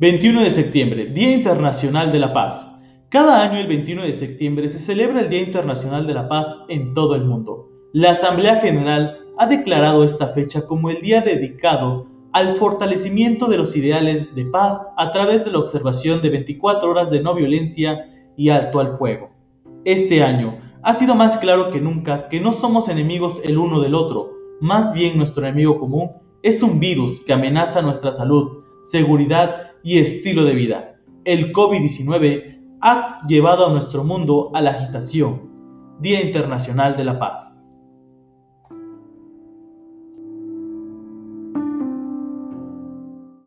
...21 de septiembre... ...Día Internacional de la Paz... Cada año el 21 de septiembre se celebra el Día Internacional de la Paz en todo el mundo. La Asamblea General ha declarado esta fecha como el día dedicado al fortalecimiento de los ideales de paz a través de la observación de 24 horas de no violencia y alto al fuego. Este año, ha sido más claro que nunca que no somos enemigos el uno del otro, más bien nuestro enemigo común es un virus que amenaza nuestra salud, seguridad y estilo de vida. El COVID-19 ha llevado a nuestro mundo a la agitación. Día Internacional de la Paz.